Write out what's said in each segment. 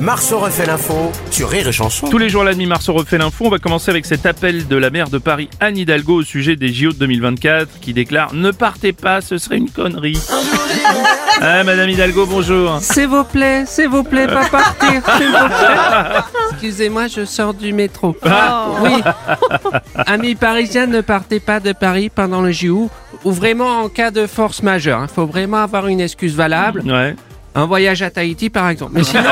Marceau refait l'info sur Rire et Chanson. Tous les jours à la demi Marceau refait l'info. On va commencer avec cet appel de la maire de Paris, Anne Hidalgo, au sujet des JO de 2024, qui déclare Ne partez pas, ce serait une connerie. Ah, Madame Hidalgo, bonjour. S'il vous plaît, s'il vous plaît, pas partir, s'il vous plaît. Excusez-moi, je sors du métro. Oui. Amis parisiens, ne partez pas de Paris pendant le JO, ou vraiment en cas de force majeure. Il faut vraiment avoir une excuse valable. Ouais. Un voyage à Tahiti, par exemple. Mais sinon...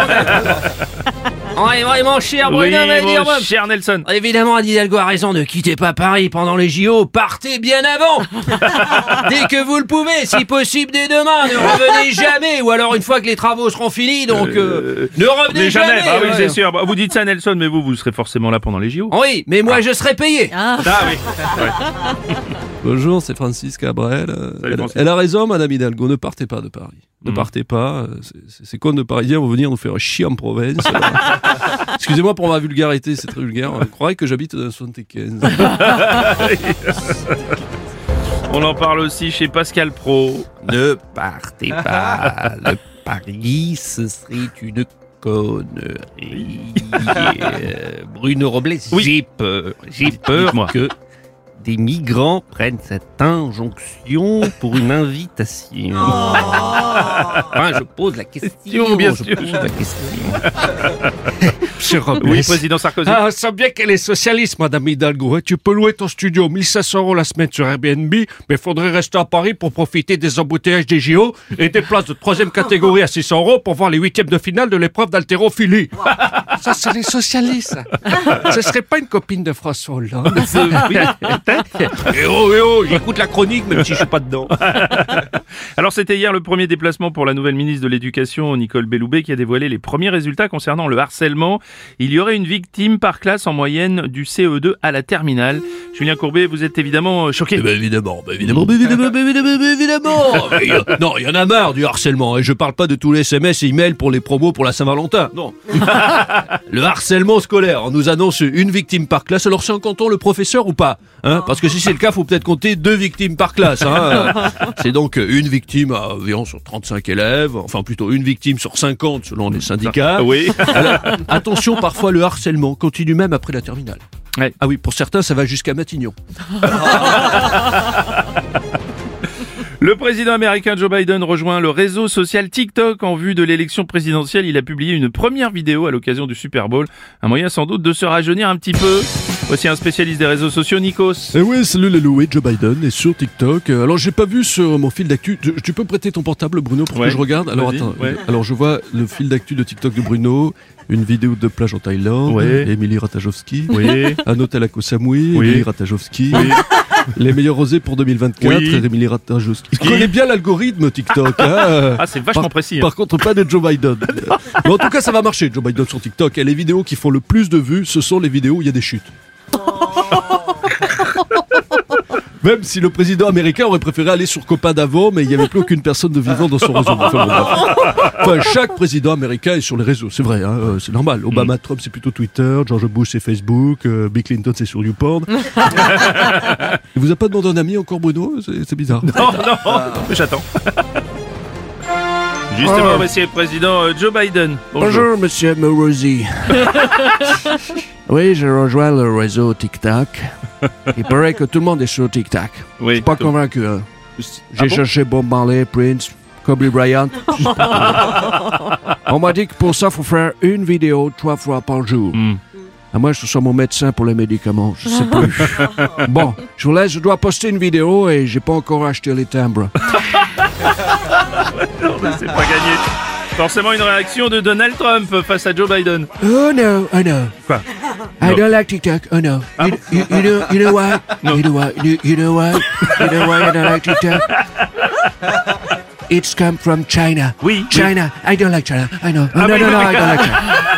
Oh, vraiment, cher Bruno, Oui, mon dire, cher Nelson. Évidemment, Anne Hidalgo a raison, ne quittez pas Paris pendant les JO, partez bien avant Dès que vous le pouvez, si possible dès demain, ne revenez jamais, ou alors une fois que les travaux seront finis, donc euh, ne revenez Mais jamais. Ah oui, ouais. c'est sûr. Bah, Vous dites ça, Nelson, mais vous, vous serez forcément là pendant les JO. Oui, mais moi je serai payé Ah oui. Bonjour, c'est Francis Cabrel. Euh, Salut, elle, Francis. elle a raison, Madame Hidalgo, ne partez pas de Paris. Ne Mm. partez pas. c'est- c'est- Ces cons de Parisiens vont venir nous faire chier en province. Excusez-moi pour ma vulgarité, c'est très vulgaire. On croirait que j'habite dans le 75. On en parle aussi chez Pascal Pro. Ne partez pas. Le Paris, ce serait une connerie. Euh, Bruno Robles, Oui. j'ai peur. J'ai peur que des migrants prennent cette injonction pour une invitation. Enfin, je pose la question. bien je sûr. pose la question. Monsieur Robles. Oui, président Sarkozy. Ah, ça bien qu'elle est socialiste, Madame Hidalgo. hein. Tu peux louer ton studio 1500 euros la semaine sur Airbnb, mais faudrait rester à Paris pour profiter des embouteillages des JO et des places de troisième catégorie à 600 euros pour voir les huitièmes de finale de l'épreuve d'haltérophilie. Ça, c'est les socialistes. Ce serait pas une copine de François Hollande. Eh oh, eh oh, j'écoute la chronique même si je suis pas dedans. Alors c'était hier le premier déplacement pour la nouvelle ministre de l'Éducation, Nicole Belloubet, qui a dévoilé les premiers résultats concernant le harcèlement. Il y aurait une victime par classe en moyenne du CE2 à la terminale. Julien Courbet, vous êtes évidemment choqué. Eh ben, évidemment, ben, évidemment, ben, évidemment, évidemment, évidemment. Non, il y en a marre du harcèlement. Et je parle pas de tous les SMS et emails pour les promos pour la Saint-Valentin. Non. le harcèlement scolaire. On nous annonce une victime par classe. Alors c'est en comptant le professeur ou pas hein? Parce que si c'est le cas, faut peut-être compter deux victimes par classe. Hein c'est donc une victime à environ sur 35 élèves. Enfin plutôt une victime sur 50 selon les syndicats. Oui. Alors, attention, parfois le harcèlement continue même après la terminale. Ouais. Ah oui, pour certains, ça va jusqu'à Matignon. Le président américain Joe Biden rejoint le réseau social TikTok en vue de l'élection présidentielle. Il a publié une première vidéo à l'occasion du Super Bowl. Un moyen sans doute de se rajeunir un petit peu. Voici un spécialiste des réseaux sociaux, Nikos. Eh oui, salut les loués, Joe Biden est sur TikTok. Euh, Alors j'ai pas vu sur mon fil d'actu. Tu, tu peux prêter ton portable, Bruno, pour Ouais, que je regarde Alors attends. ouais. Alors je vois le fil d'actu de TikTok de Bruno, une vidéo de plage en Thaïlande, Ouais. Émilie Ratajowski, Oui. un hôtel à Koh Samui, Oui. Émilie Ratajowski. Les meilleurs rosés pour 2024, Oui. Émilie Ratajowski. Il connaît bien l'algorithme TikTok. hein. Ah, c'est vachement Par- précis. hein. Par contre, pas de Joe Biden. Mais en tout cas, ça va marcher, Joe Biden sur TikTok. Et les vidéos qui font le plus de vues, ce sont les vidéos où il y a des chutes. Même si le président américain aurait préféré aller sur Copain d'avant, mais il n'y avait plus aucune personne de vivant dans son réseau. Enfin, bon, bref. Enfin, chaque président américain est sur les réseaux, c'est vrai, hein, euh, c'est normal. Obama, Trump, c'est plutôt Twitter, George Bush, c'est Facebook, euh, Bill Clinton, c'est sur YouPorn. Il vous a pas demandé un ami encore, Bruno? C'est c'est bizarre. Non, non, j'attends. Justement, monsieur le président euh, Joe Biden. Bonjour, monsieur Morosi. oui, je rejoins le réseau TikTok. Il paraît que tout le monde est sur TikTok. Oui. Pas convaincu, hein. J'ai Ah bon? cherché Bob Marley, Prince, Kobe Bryant. On m'a dit que pour ça, faut faire une vidéo trois fois par jour. Hmm. À moi, je suis mon médecin pour les médicaments. Je sais plus. bon, je vous laisse. Je dois poster une vidéo et j'ai pas encore acheté les timbres. C'est pas gagné. Forcément une réaction de Donald Trump face à Joe Biden. Oh no, oh no. Quoi? I don't like TikTok. Oh no. Ah you, you, you know, you know why? No. You know why? You, you know why? You know why I don't like TikTok? It's come from China. Oui. China. I don't like China. I know. Ah no, no, no. I don't like China.